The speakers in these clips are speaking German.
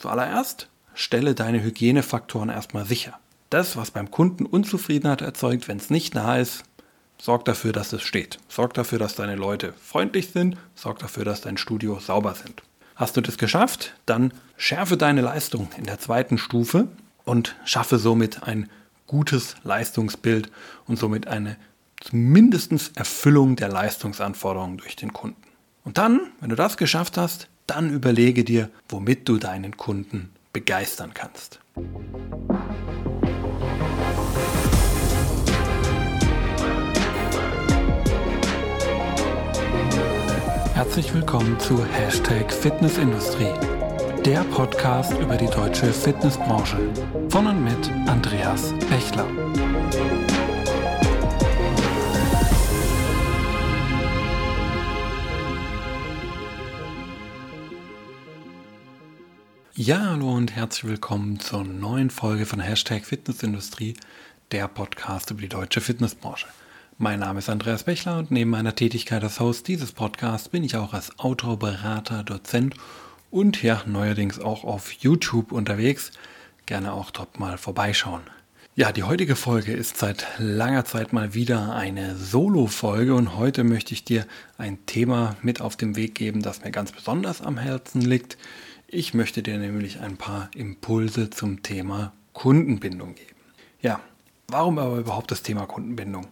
Zuallererst stelle deine Hygienefaktoren erstmal sicher. Das, was beim Kunden Unzufriedenheit erzeugt, wenn es nicht nah ist, sorg dafür, dass es steht. Sorg dafür, dass deine Leute freundlich sind. Sorg dafür, dass dein Studio sauber sind. Hast du das geschafft, dann schärfe deine Leistung in der zweiten Stufe und schaffe somit ein gutes Leistungsbild und somit eine mindestens Erfüllung der Leistungsanforderungen durch den Kunden. Und dann, wenn du das geschafft hast, dann überlege dir, womit du deinen Kunden begeistern kannst. Herzlich willkommen zu Hashtag Fitnessindustrie, der Podcast über die deutsche Fitnessbranche von und mit Andreas Bechler. Ja, hallo und herzlich willkommen zur neuen Folge von Hashtag Fitnessindustrie, der Podcast über die deutsche Fitnessbranche. Mein Name ist Andreas Bechler und neben meiner Tätigkeit als Host dieses Podcasts bin ich auch als Autor, Berater, Dozent und ja, neuerdings auch auf YouTube unterwegs. Gerne auch dort mal vorbeischauen. Ja, die heutige Folge ist seit langer Zeit mal wieder eine Solo-Folge und heute möchte ich dir ein Thema mit auf den Weg geben, das mir ganz besonders am Herzen liegt. Ich möchte dir nämlich ein paar Impulse zum Thema Kundenbindung geben. Ja, warum aber überhaupt das Thema Kundenbindung?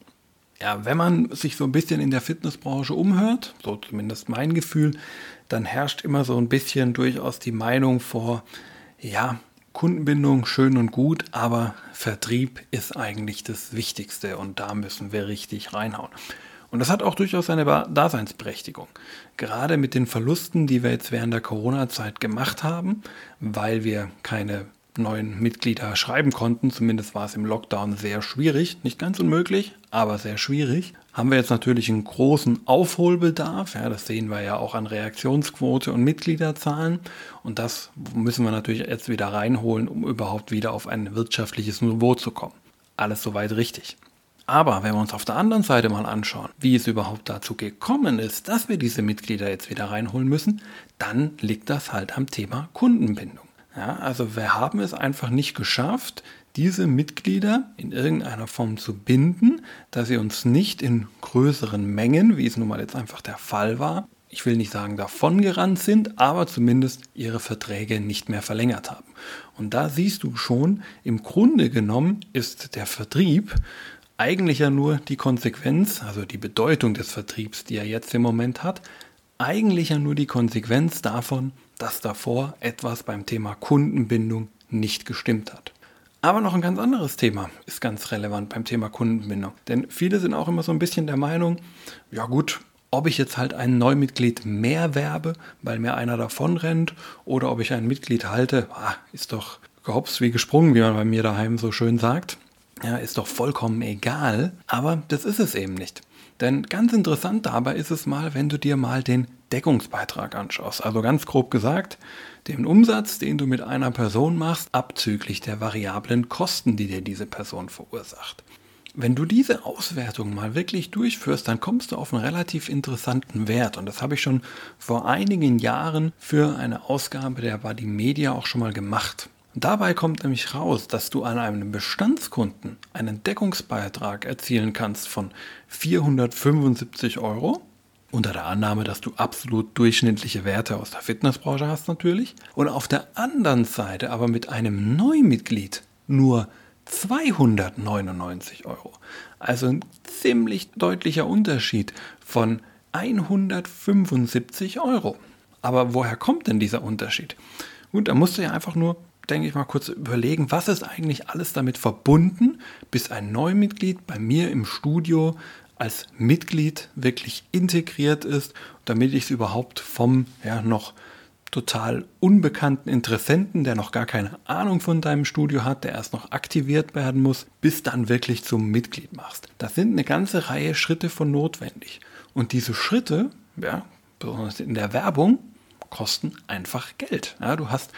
Ja, wenn man sich so ein bisschen in der Fitnessbranche umhört, so zumindest mein Gefühl, dann herrscht immer so ein bisschen durchaus die Meinung vor, ja, Kundenbindung schön und gut, aber Vertrieb ist eigentlich das Wichtigste und da müssen wir richtig reinhauen. Und das hat auch durchaus seine Daseinsberechtigung. Gerade mit den Verlusten, die wir jetzt während der Corona-Zeit gemacht haben, weil wir keine neuen Mitglieder schreiben konnten, zumindest war es im Lockdown sehr schwierig, nicht ganz unmöglich, aber sehr schwierig, haben wir jetzt natürlich einen großen Aufholbedarf. Ja, das sehen wir ja auch an Reaktionsquote und Mitgliederzahlen. Und das müssen wir natürlich jetzt wieder reinholen, um überhaupt wieder auf ein wirtschaftliches Niveau zu kommen. Alles soweit richtig. Aber wenn wir uns auf der anderen Seite mal anschauen, wie es überhaupt dazu gekommen ist, dass wir diese Mitglieder jetzt wieder reinholen müssen, dann liegt das halt am Thema Kundenbindung. Ja, also wir haben es einfach nicht geschafft, diese Mitglieder in irgendeiner Form zu binden, dass sie uns nicht in größeren Mengen, wie es nun mal jetzt einfach der Fall war, ich will nicht sagen davongerannt sind, aber zumindest ihre Verträge nicht mehr verlängert haben. Und da siehst du schon, im Grunde genommen ist der Vertrieb eigentlich ja nur die Konsequenz, also die Bedeutung des Vertriebs, die er jetzt im Moment hat, eigentlich ja nur die Konsequenz davon, dass davor etwas beim Thema Kundenbindung nicht gestimmt hat. Aber noch ein ganz anderes Thema ist ganz relevant beim Thema Kundenbindung. Denn viele sind auch immer so ein bisschen der Meinung, ja gut, ob ich jetzt halt ein Neumitglied mehr werbe, weil mir einer davon rennt, oder ob ich ein Mitglied halte, ah, ist doch gehops wie gesprungen, wie man bei mir daheim so schön sagt ja, ist doch vollkommen egal, aber das ist es eben nicht. Denn ganz interessant dabei ist es mal, wenn du dir mal den Deckungsbeitrag anschaust. Also ganz grob gesagt, den Umsatz, den du mit einer Person machst, abzüglich der variablen Kosten, die dir diese Person verursacht. Wenn du diese Auswertung mal wirklich durchführst, dann kommst du auf einen relativ interessanten Wert. Und das habe ich schon vor einigen Jahren für eine Ausgabe der Body Media auch schon mal gemacht. Dabei kommt nämlich raus, dass du an einem Bestandskunden einen Deckungsbeitrag erzielen kannst von 475 Euro. Unter der Annahme, dass du absolut durchschnittliche Werte aus der Fitnessbranche hast natürlich. Und auf der anderen Seite aber mit einem Neumitglied nur 299 Euro. Also ein ziemlich deutlicher Unterschied von 175 Euro. Aber woher kommt denn dieser Unterschied? Gut, da musst du ja einfach nur denke ich mal, kurz überlegen, was ist eigentlich alles damit verbunden, bis ein Neumitglied bei mir im Studio als Mitglied wirklich integriert ist, damit ich es überhaupt vom ja, noch total unbekannten Interessenten, der noch gar keine Ahnung von deinem Studio hat, der erst noch aktiviert werden muss, bis dann wirklich zum Mitglied machst. Da sind eine ganze Reihe Schritte von notwendig. Und diese Schritte, ja, besonders in der Werbung, kosten einfach Geld. Ja, du hast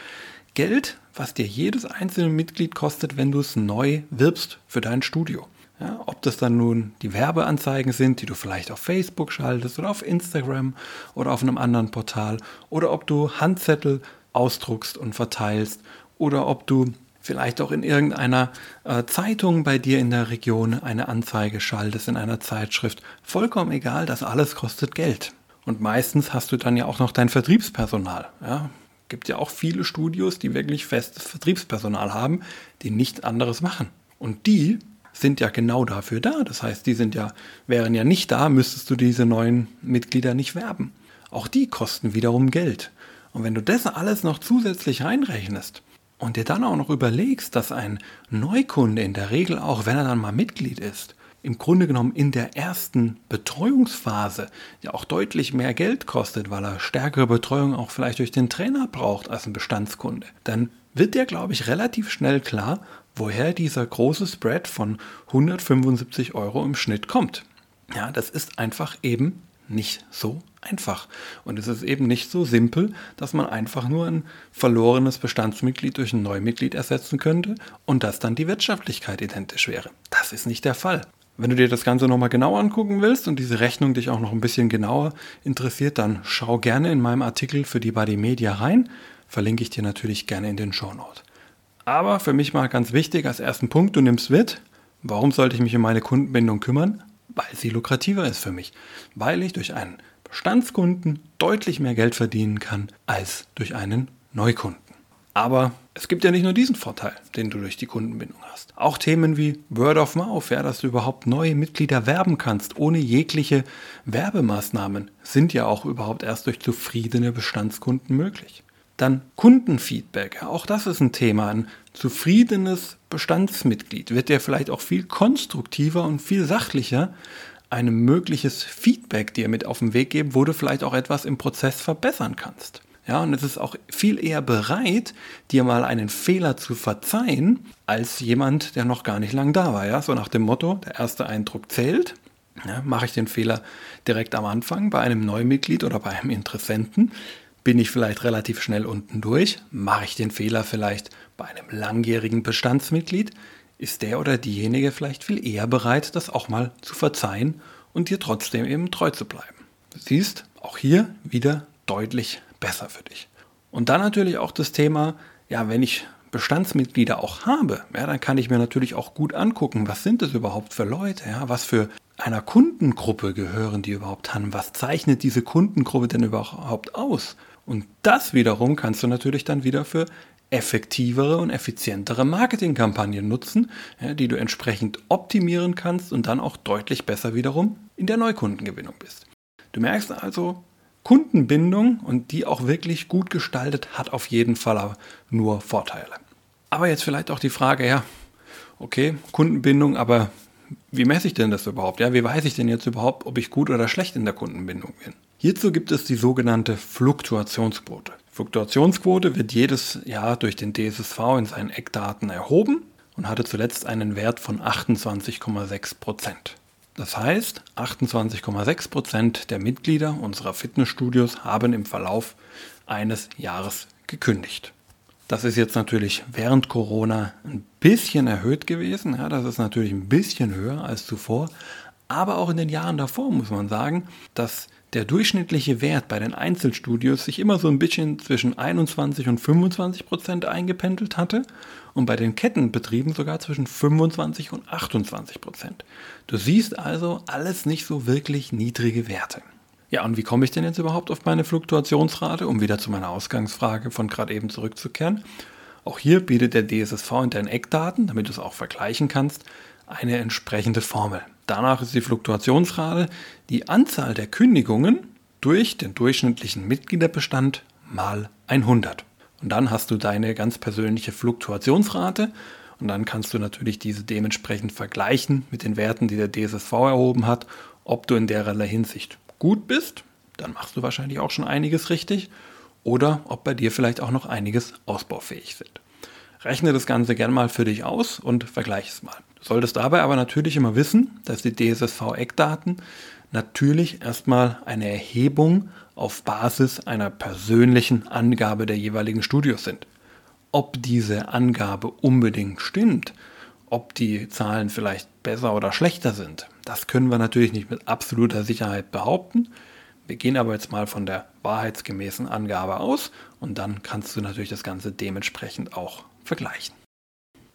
Geld, was dir jedes einzelne Mitglied kostet, wenn du es neu wirbst für dein Studio. Ja, ob das dann nun die Werbeanzeigen sind, die du vielleicht auf Facebook schaltest oder auf Instagram oder auf einem anderen Portal oder ob du Handzettel ausdruckst und verteilst oder ob du vielleicht auch in irgendeiner äh, Zeitung bei dir in der Region eine Anzeige schaltest, in einer Zeitschrift. Vollkommen egal, das alles kostet Geld. Und meistens hast du dann ja auch noch dein Vertriebspersonal. Ja? Gibt ja auch viele Studios, die wirklich festes Vertriebspersonal haben, die nichts anderes machen. Und die sind ja genau dafür da. Das heißt, die sind ja, wären ja nicht da, müsstest du diese neuen Mitglieder nicht werben. Auch die kosten wiederum Geld. Und wenn du das alles noch zusätzlich reinrechnest, und dir dann auch noch überlegst, dass ein Neukunde in der Regel auch, wenn er dann mal Mitglied ist, im Grunde genommen in der ersten Betreuungsphase ja auch deutlich mehr Geld kostet, weil er stärkere Betreuung auch vielleicht durch den Trainer braucht als ein Bestandskunde, dann wird dir, glaube ich, relativ schnell klar, woher dieser große Spread von 175 Euro im Schnitt kommt. Ja, das ist einfach eben nicht so einfach. Und es ist eben nicht so simpel, dass man einfach nur ein verlorenes Bestandsmitglied durch ein Neumitglied ersetzen könnte und dass dann die Wirtschaftlichkeit identisch wäre. Das ist nicht der Fall. Wenn du dir das Ganze nochmal genau angucken willst und diese Rechnung dich auch noch ein bisschen genauer interessiert, dann schau gerne in meinem Artikel für die Body Media rein. Verlinke ich dir natürlich gerne in den Show Notes. Aber für mich mal ganz wichtig als ersten Punkt, du nimmst mit, warum sollte ich mich um meine Kundenbindung kümmern? Weil sie lukrativer ist für mich. Weil ich durch einen Bestandskunden deutlich mehr Geld verdienen kann als durch einen Neukunden. Aber es gibt ja nicht nur diesen Vorteil, den du durch die Kundenbindung hast. Auch Themen wie Word of Mouth, ja, dass du überhaupt neue Mitglieder werben kannst, ohne jegliche Werbemaßnahmen, sind ja auch überhaupt erst durch zufriedene Bestandskunden möglich. Dann Kundenfeedback, ja, auch das ist ein Thema. Ein zufriedenes Bestandsmitglied wird dir vielleicht auch viel konstruktiver und viel sachlicher ein mögliches Feedback dir mit auf den Weg geben, wo du vielleicht auch etwas im Prozess verbessern kannst. Ja, und es ist auch viel eher bereit, dir mal einen Fehler zu verzeihen, als jemand, der noch gar nicht lang da war. Ja, so nach dem Motto, der erste Eindruck zählt. Ja, mache ich den Fehler direkt am Anfang bei einem Neumitglied oder bei einem Interessenten, bin ich vielleicht relativ schnell unten durch. Mache ich den Fehler vielleicht bei einem langjährigen Bestandsmitglied, ist der oder diejenige vielleicht viel eher bereit, das auch mal zu verzeihen und dir trotzdem eben treu zu bleiben. Du siehst, auch hier wieder deutlich besser für dich. Und dann natürlich auch das Thema, ja, wenn ich Bestandsmitglieder auch habe, ja, dann kann ich mir natürlich auch gut angucken, was sind das überhaupt für Leute, ja, was für einer Kundengruppe gehören die überhaupt an, was zeichnet diese Kundengruppe denn überhaupt aus? Und das wiederum kannst du natürlich dann wieder für effektivere und effizientere Marketingkampagnen nutzen, ja, die du entsprechend optimieren kannst und dann auch deutlich besser wiederum in der Neukundengewinnung bist. Du merkst also, Kundenbindung und die auch wirklich gut gestaltet hat auf jeden Fall nur Vorteile. Aber jetzt vielleicht auch die Frage, ja, okay, Kundenbindung, aber wie messe ich denn das überhaupt? Ja, wie weiß ich denn jetzt überhaupt, ob ich gut oder schlecht in der Kundenbindung bin? Hierzu gibt es die sogenannte Fluktuationsquote. Fluktuationsquote wird jedes Jahr durch den DSSV in seinen Eckdaten erhoben und hatte zuletzt einen Wert von 28,6 Prozent. Das heißt, 28,6 Prozent der Mitglieder unserer Fitnessstudios haben im Verlauf eines Jahres gekündigt. Das ist jetzt natürlich während Corona ein bisschen erhöht gewesen. Ja, das ist natürlich ein bisschen höher als zuvor. Aber auch in den Jahren davor muss man sagen, dass der durchschnittliche Wert bei den Einzelstudios sich immer so ein bisschen zwischen 21 und 25 Prozent eingependelt hatte und bei den Kettenbetrieben sogar zwischen 25 und 28 Prozent. Du siehst also alles nicht so wirklich niedrige Werte. Ja, und wie komme ich denn jetzt überhaupt auf meine Fluktuationsrate, um wieder zu meiner Ausgangsfrage von gerade eben zurückzukehren? Auch hier bietet der DSSV in deinen Eckdaten, damit du es auch vergleichen kannst, eine entsprechende Formel. Danach ist die Fluktuationsrate die Anzahl der Kündigungen durch den durchschnittlichen Mitgliederbestand mal 100. Und dann hast du deine ganz persönliche Fluktuationsrate und dann kannst du natürlich diese dementsprechend vergleichen mit den Werten, die der DSSV erhoben hat, ob du in dererlei Hinsicht gut bist, dann machst du wahrscheinlich auch schon einiges richtig, oder ob bei dir vielleicht auch noch einiges ausbaufähig sind. Rechne das Ganze gern mal für dich aus und vergleiche es mal. Solltest dabei aber natürlich immer wissen, dass die DSSV-Eckdaten natürlich erstmal eine Erhebung auf Basis einer persönlichen Angabe der jeweiligen Studios sind. Ob diese Angabe unbedingt stimmt, ob die Zahlen vielleicht besser oder schlechter sind, das können wir natürlich nicht mit absoluter Sicherheit behaupten. Wir gehen aber jetzt mal von der wahrheitsgemäßen Angabe aus und dann kannst du natürlich das Ganze dementsprechend auch vergleichen.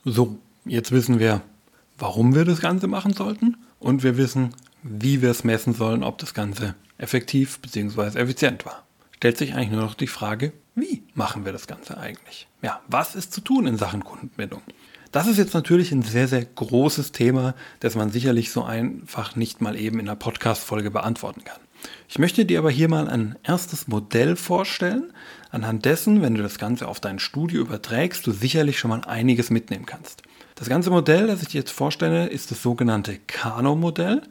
So, jetzt wissen wir, warum wir das Ganze machen sollten und wir wissen, wie wir es messen sollen, ob das Ganze effektiv bzw. effizient war. Stellt sich eigentlich nur noch die Frage, wie machen wir das Ganze eigentlich? Ja, was ist zu tun in Sachen Kundenbindung? Das ist jetzt natürlich ein sehr, sehr großes Thema, das man sicherlich so einfach nicht mal eben in einer Podcast-Folge beantworten kann. Ich möchte dir aber hier mal ein erstes Modell vorstellen, anhand dessen, wenn du das Ganze auf dein Studio überträgst, du sicherlich schon mal einiges mitnehmen kannst. Das ganze Modell, das ich dir jetzt vorstelle, ist das sogenannte Kano-Modell.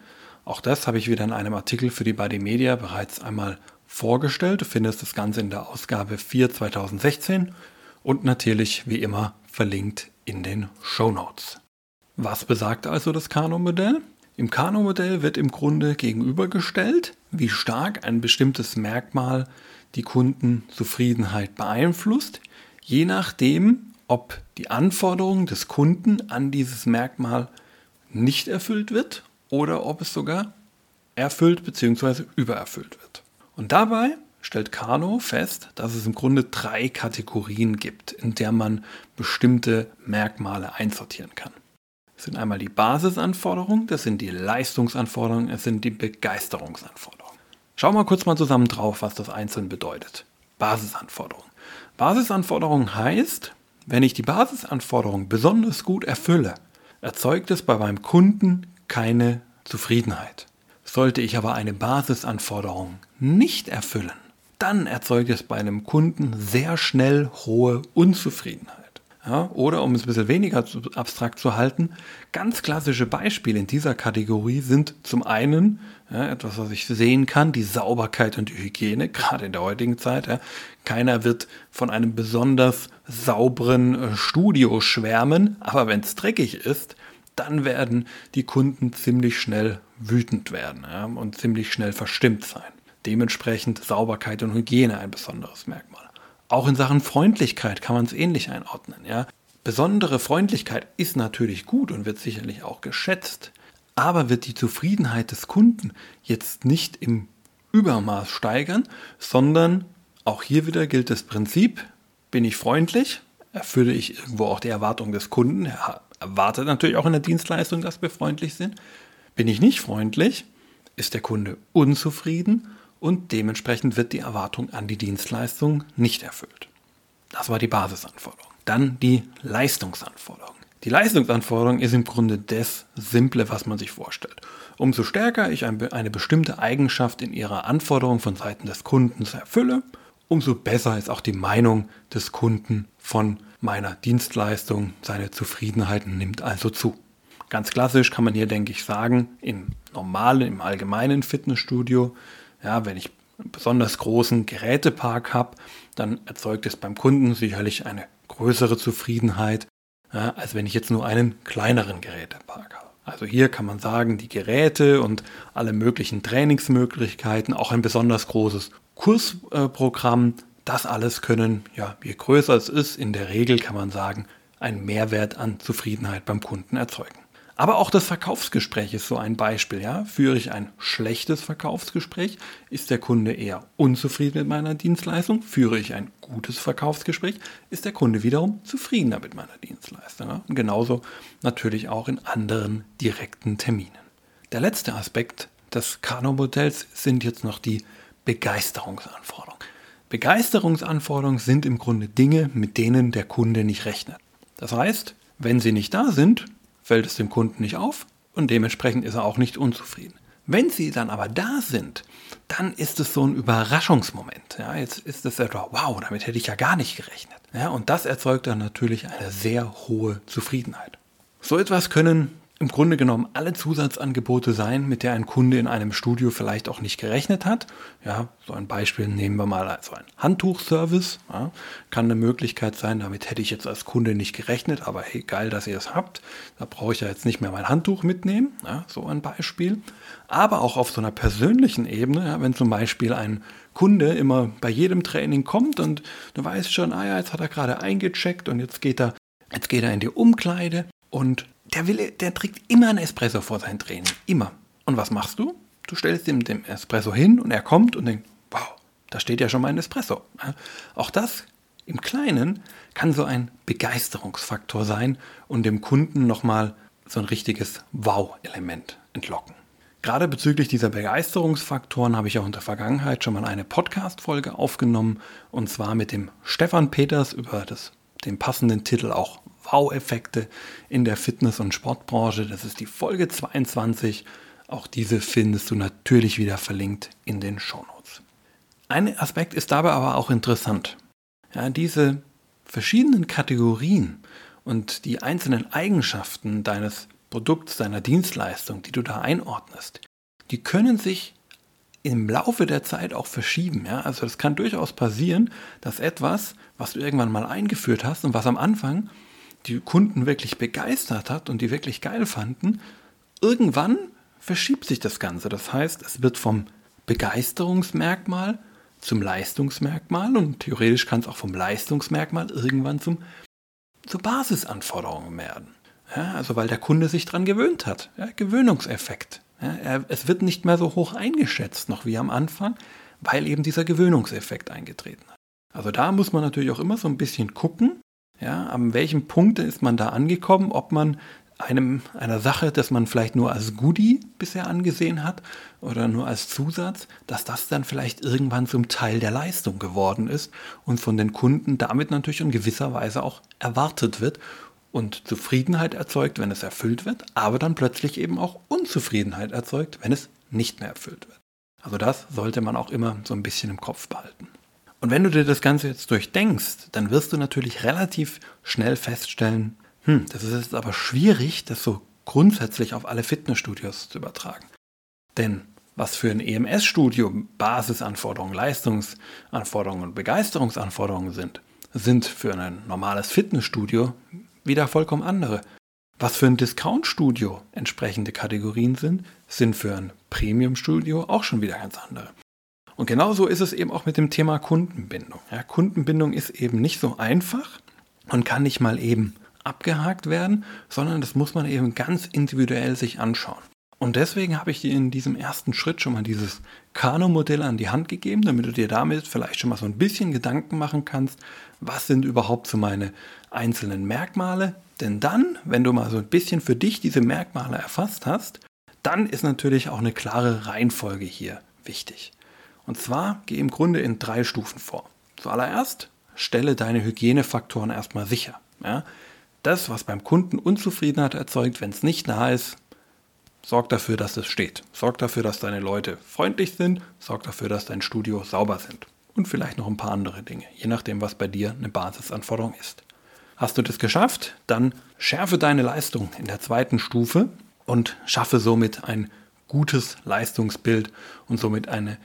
Auch das habe ich wieder in einem Artikel für die Body Media bereits einmal vorgestellt. Du findest das Ganze in der Ausgabe 4 2016 und natürlich wie immer verlinkt in den Show Notes. Was besagt also das Kano-Modell? Im Kano-Modell wird im Grunde gegenübergestellt, wie stark ein bestimmtes Merkmal die Kundenzufriedenheit beeinflusst, je nachdem, ob die Anforderung des Kunden an dieses Merkmal nicht erfüllt wird oder ob es sogar erfüllt bzw. übererfüllt wird. Und dabei stellt Kano fest, dass es im Grunde drei Kategorien gibt, in der man bestimmte Merkmale einsortieren kann. Es sind einmal die Basisanforderungen, das sind die Leistungsanforderungen, es sind die Begeisterungsanforderungen. Schauen wir kurz mal zusammen drauf, was das einzeln bedeutet. Basisanforderungen. Basisanforderungen heißt, wenn ich die Basisanforderungen besonders gut erfülle, erzeugt es bei meinem Kunden keine Zufriedenheit. Sollte ich aber eine Basisanforderung nicht erfüllen, dann erzeugt es bei einem Kunden sehr schnell hohe Unzufriedenheit. Ja, oder um es ein bisschen weniger abstrakt zu halten, ganz klassische Beispiele in dieser Kategorie sind zum einen ja, etwas, was ich sehen kann, die Sauberkeit und die Hygiene, gerade in der heutigen Zeit. Ja. Keiner wird von einem besonders sauberen äh, Studio schwärmen, aber wenn es dreckig ist, dann werden die Kunden ziemlich schnell wütend werden und ziemlich schnell verstimmt sein. Dementsprechend Sauberkeit und Hygiene ein besonderes Merkmal. Auch in Sachen Freundlichkeit kann man es ähnlich einordnen. Ja. Besondere Freundlichkeit ist natürlich gut und wird sicherlich auch geschätzt, aber wird die Zufriedenheit des Kunden jetzt nicht im Übermaß steigern, sondern auch hier wieder gilt das Prinzip, bin ich freundlich, erfülle ich irgendwo auch die Erwartung des Kunden, er erwartet natürlich auch in der Dienstleistung, dass wir freundlich sind. Bin ich nicht freundlich, ist der Kunde unzufrieden und dementsprechend wird die Erwartung an die Dienstleistung nicht erfüllt. Das war die Basisanforderung. Dann die Leistungsanforderung. Die Leistungsanforderung ist im Grunde das Simple, was man sich vorstellt. Umso stärker ich eine bestimmte Eigenschaft in ihrer Anforderung von Seiten des Kunden erfülle, umso besser ist auch die Meinung des Kunden von meiner Dienstleistung. Seine Zufriedenheit nimmt also zu. Ganz klassisch kann man hier, denke ich, sagen, im normalen, im allgemeinen Fitnessstudio ja, wenn ich einen besonders großen Gerätepark habe, dann erzeugt es beim Kunden sicherlich eine größere Zufriedenheit, ja, als wenn ich jetzt nur einen kleineren Gerätepark habe. Also hier kann man sagen, die Geräte und alle möglichen Trainingsmöglichkeiten, auch ein besonders großes Kursprogramm, das alles können, ja, je größer es ist, in der Regel kann man sagen, einen Mehrwert an Zufriedenheit beim Kunden erzeugen. Aber auch das Verkaufsgespräch ist so ein Beispiel. Ja? Führe ich ein schlechtes Verkaufsgespräch, ist der Kunde eher unzufrieden mit meiner Dienstleistung. Führe ich ein gutes Verkaufsgespräch, ist der Kunde wiederum zufriedener mit meiner Dienstleistung. Ja? Und genauso natürlich auch in anderen direkten Terminen. Der letzte Aspekt des Kano-Modells sind jetzt noch die Begeisterungsanforderungen. Begeisterungsanforderungen sind im Grunde Dinge, mit denen der Kunde nicht rechnet. Das heißt, wenn sie nicht da sind, fällt es dem Kunden nicht auf und dementsprechend ist er auch nicht unzufrieden. Wenn sie dann aber da sind, dann ist es so ein Überraschungsmoment. Ja, jetzt ist es etwa, wow, damit hätte ich ja gar nicht gerechnet. Ja, und das erzeugt dann natürlich eine sehr hohe Zufriedenheit. So etwas können im Grunde genommen alle Zusatzangebote sein, mit der ein Kunde in einem Studio vielleicht auch nicht gerechnet hat. Ja, so ein Beispiel nehmen wir mal also ein Handtuchservice. Ja, kann eine Möglichkeit sein, damit hätte ich jetzt als Kunde nicht gerechnet, aber hey, geil, dass ihr es habt. Da brauche ich ja jetzt nicht mehr mein Handtuch mitnehmen. Ja, so ein Beispiel. Aber auch auf so einer persönlichen Ebene, ja, wenn zum Beispiel ein Kunde immer bei jedem Training kommt und du weißt schon, ah ja, jetzt hat er gerade eingecheckt und jetzt geht er, jetzt geht er in die Umkleide und der, will, der trinkt immer einen Espresso vor sein Training. Immer. Und was machst du? du stellst ihm den Espresso hin und er kommt und denkt, wow, da steht ja schon mein Espresso. Auch das im Kleinen kann so ein Begeisterungsfaktor sein und dem Kunden nochmal so ein richtiges Wow-Element entlocken. Gerade bezüglich dieser Begeisterungsfaktoren habe ich auch in der Vergangenheit schon mal eine Podcast-Folge aufgenommen und zwar mit dem Stefan Peters über das, den passenden Titel auch Wow-Effekte in der Fitness- und Sportbranche. Das ist die Folge 22. Auch diese findest du natürlich wieder verlinkt in den Shownotes. Ein Aspekt ist dabei aber auch interessant. Ja, diese verschiedenen Kategorien und die einzelnen Eigenschaften deines Produkts, deiner Dienstleistung, die du da einordnest, die können sich im Laufe der Zeit auch verschieben. Ja? Also es kann durchaus passieren, dass etwas, was du irgendwann mal eingeführt hast und was am Anfang die Kunden wirklich begeistert hat und die wirklich geil fanden, irgendwann verschiebt sich das Ganze. Das heißt, es wird vom Begeisterungsmerkmal zum Leistungsmerkmal und theoretisch kann es auch vom Leistungsmerkmal irgendwann zum, zur Basisanforderung werden. Ja, also weil der Kunde sich daran gewöhnt hat. Ja, Gewöhnungseffekt. Ja, er, es wird nicht mehr so hoch eingeschätzt noch wie am Anfang, weil eben dieser Gewöhnungseffekt eingetreten hat. Also da muss man natürlich auch immer so ein bisschen gucken, ja, an welchem Punkt ist man da angekommen, ob man einem, einer Sache, das man vielleicht nur als Goodie bisher angesehen hat oder nur als Zusatz, dass das dann vielleicht irgendwann zum Teil der Leistung geworden ist und von den Kunden damit natürlich in gewisser Weise auch erwartet wird und Zufriedenheit erzeugt, wenn es erfüllt wird, aber dann plötzlich eben auch Unzufriedenheit erzeugt, wenn es nicht mehr erfüllt wird. Also das sollte man auch immer so ein bisschen im Kopf behalten. Und wenn du dir das Ganze jetzt durchdenkst, dann wirst du natürlich relativ schnell feststellen, hm, das ist jetzt aber schwierig, das so grundsätzlich auf alle Fitnessstudios zu übertragen. Denn was für ein EMS-Studio Basisanforderungen, Leistungsanforderungen und Begeisterungsanforderungen sind, sind für ein normales Fitnessstudio wieder vollkommen andere. Was für ein Discount-Studio entsprechende Kategorien sind, sind für ein Premium-Studio auch schon wieder ganz andere. Und genauso ist es eben auch mit dem Thema Kundenbindung. Ja, Kundenbindung ist eben nicht so einfach und kann nicht mal eben abgehakt werden, sondern das muss man eben ganz individuell sich anschauen. Und deswegen habe ich dir in diesem ersten Schritt schon mal dieses Kano-Modell an die Hand gegeben, damit du dir damit vielleicht schon mal so ein bisschen Gedanken machen kannst, was sind überhaupt so meine einzelnen Merkmale. Denn dann, wenn du mal so ein bisschen für dich diese Merkmale erfasst hast, dann ist natürlich auch eine klare Reihenfolge hier wichtig. Und zwar geh im Grunde in drei Stufen vor. Zuallererst stelle deine Hygienefaktoren erstmal sicher. Ja? Das, was beim Kunden Unzufriedenheit erzeugt, wenn es nicht da ist, sorg dafür, dass es steht. Sorg dafür, dass deine Leute freundlich sind. Sorg dafür, dass dein Studio sauber sind. Und vielleicht noch ein paar andere Dinge, je nachdem, was bei dir eine Basisanforderung ist. Hast du das geschafft, dann schärfe deine Leistung in der zweiten Stufe und schaffe somit ein gutes Leistungsbild und somit eine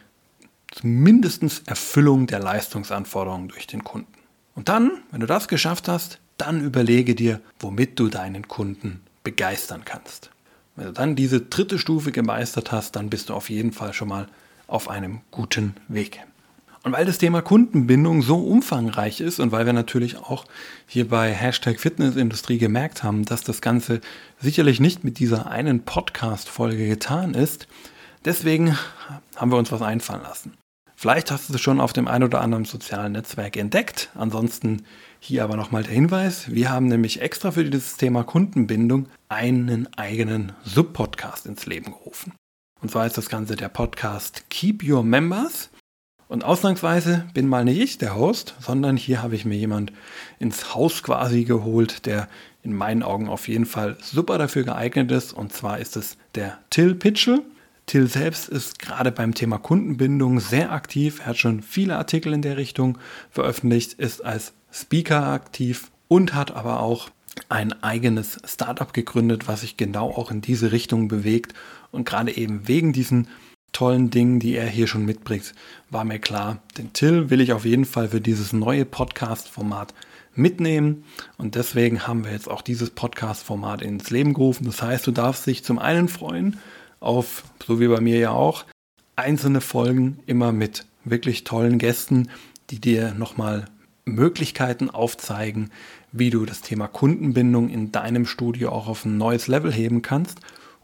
mindestens Erfüllung der Leistungsanforderungen durch den Kunden. Und dann, wenn du das geschafft hast, dann überlege dir, womit du deinen Kunden begeistern kannst. Wenn du dann diese dritte Stufe gemeistert hast, dann bist du auf jeden Fall schon mal auf einem guten Weg. Und weil das Thema Kundenbindung so umfangreich ist und weil wir natürlich auch hier bei Hashtag Fitnessindustrie gemerkt haben, dass das Ganze sicherlich nicht mit dieser einen Podcast-Folge getan ist, deswegen haben wir uns was einfallen lassen. Vielleicht hast du es schon auf dem ein oder anderen sozialen Netzwerk entdeckt. Ansonsten hier aber nochmal der Hinweis. Wir haben nämlich extra für dieses Thema Kundenbindung einen eigenen Sub-Podcast ins Leben gerufen. Und zwar ist das Ganze der Podcast Keep Your Members. Und ausnahmsweise bin mal nicht ich der Host, sondern hier habe ich mir jemand ins Haus quasi geholt, der in meinen Augen auf jeden Fall super dafür geeignet ist. Und zwar ist es der Till Pitchell. Till selbst ist gerade beim Thema Kundenbindung sehr aktiv. Er hat schon viele Artikel in der Richtung veröffentlicht, ist als Speaker aktiv und hat aber auch ein eigenes Startup gegründet, was sich genau auch in diese Richtung bewegt. Und gerade eben wegen diesen tollen Dingen, die er hier schon mitbringt, war mir klar, den Till will ich auf jeden Fall für dieses neue Podcast-Format mitnehmen. Und deswegen haben wir jetzt auch dieses Podcast-Format ins Leben gerufen. Das heißt, du darfst dich zum einen freuen, auf, so wie bei mir ja auch, einzelne Folgen immer mit wirklich tollen Gästen, die dir nochmal Möglichkeiten aufzeigen, wie du das Thema Kundenbindung in deinem Studio auch auf ein neues Level heben kannst.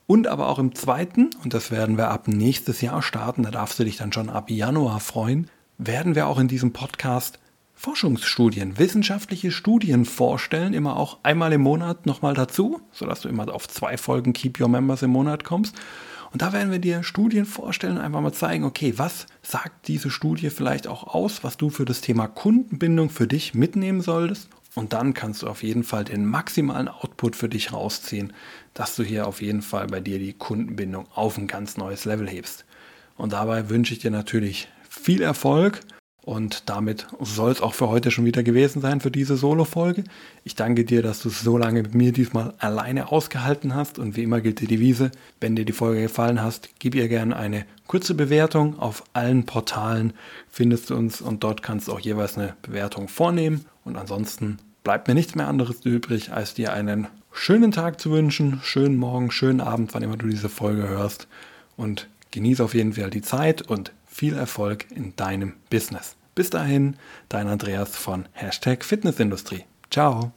Und aber auch im zweiten, und das werden wir ab nächstes Jahr starten, da darfst du dich dann schon ab Januar freuen, werden wir auch in diesem Podcast Forschungsstudien, wissenschaftliche Studien vorstellen, immer auch einmal im Monat nochmal dazu, sodass du immer auf zwei Folgen Keep Your Members im Monat kommst. Und da werden wir dir Studien vorstellen, einfach mal zeigen, okay, was sagt diese Studie vielleicht auch aus, was du für das Thema Kundenbindung für dich mitnehmen solltest. Und dann kannst du auf jeden Fall den maximalen Output für dich rausziehen, dass du hier auf jeden Fall bei dir die Kundenbindung auf ein ganz neues Level hebst. Und dabei wünsche ich dir natürlich viel Erfolg und damit soll es auch für heute schon wieder gewesen sein für diese Solo-Folge. Ich danke dir, dass du es so lange mit mir diesmal alleine ausgehalten hast. Und wie immer gilt die Devise, wenn dir die Folge gefallen hast, gib ihr gerne eine kurze Bewertung. Auf allen Portalen findest du uns und dort kannst du auch jeweils eine Bewertung vornehmen. Und ansonsten bleibt mir nichts mehr anderes übrig, als dir einen schönen Tag zu wünschen, schönen Morgen, schönen Abend, wann immer du diese Folge hörst. Und genieße auf jeden Fall die Zeit und viel Erfolg in deinem Business. Bis dahin, dein Andreas von Hashtag Fitnessindustrie. Ciao.